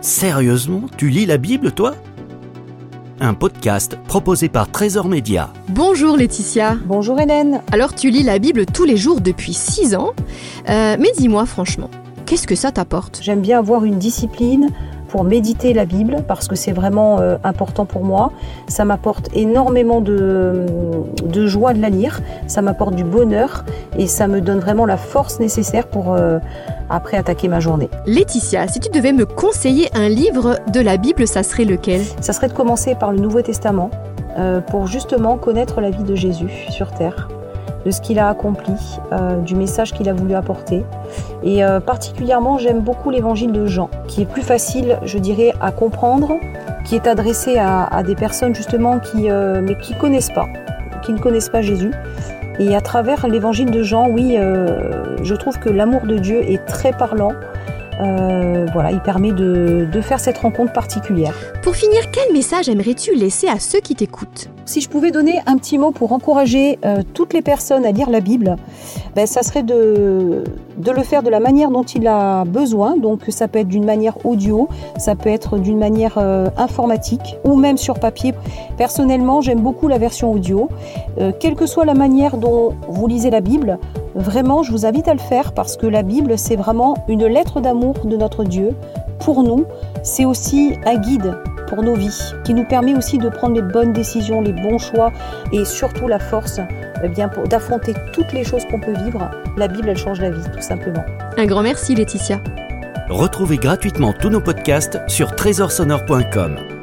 Sérieusement, tu lis la Bible, toi? Un podcast proposé par Trésor Média. Bonjour Laetitia. Bonjour Hélène. Alors tu lis la Bible tous les jours depuis 6 ans, Euh, mais dis-moi franchement, qu'est-ce que ça t'apporte? J'aime bien avoir une discipline pour méditer la Bible parce que c'est vraiment euh, important pour moi. Ça m'apporte énormément de, de joie de la lire, ça m'apporte du bonheur et ça me donne vraiment la force nécessaire pour euh, après attaquer ma journée. Laetitia, si tu devais me conseiller un livre de la Bible, ça serait lequel? Ça serait de commencer par le Nouveau Testament euh, pour justement connaître la vie de Jésus sur terre, de ce qu'il a accompli, euh, du message qu'il a voulu apporter. Et euh, particulièrement, j'aime beaucoup l'évangile de Jean, qui est plus facile, je dirais, à comprendre, qui est adressé à, des personnes justement qui, euh, mais qui connaissent pas, qui ne connaissent pas Jésus. Et à travers l'évangile de Jean, oui, euh, je trouve que l'amour de Dieu est très parlant. Voilà, il permet de, de faire cette rencontre particulière. Pour finir, quel message aimerais-tu laisser à ceux qui t'écoutent? Si je pouvais donner un petit mot pour encourager euh, toutes les personnes à lire la Bible, ben, ça serait de, le faire de la manière dont il a besoin. Donc ça peut être d'une manière audio, ça peut être d'une manière euh, informatique ou même sur papier. Personnellement, j'aime beaucoup la version audio. Euh, quelle que soit la manière dont vous lisez la Bible, vraiment, je vous invite à le faire parce que la Bible, c'est vraiment une lettre d'amour de notre Dieu pour nous. C'est aussi un guide pour nos vies, qui nous permet aussi de prendre les bonnes décisions, les bons choix et surtout la force eh bien, pour- d'affronter toutes les choses qu'on peut vivre. La Bible, elle change la vie, tout simplement. Un grand merci Laetitia. Retrouvez gratuitement tous nos podcasts sur trésorsonore.com.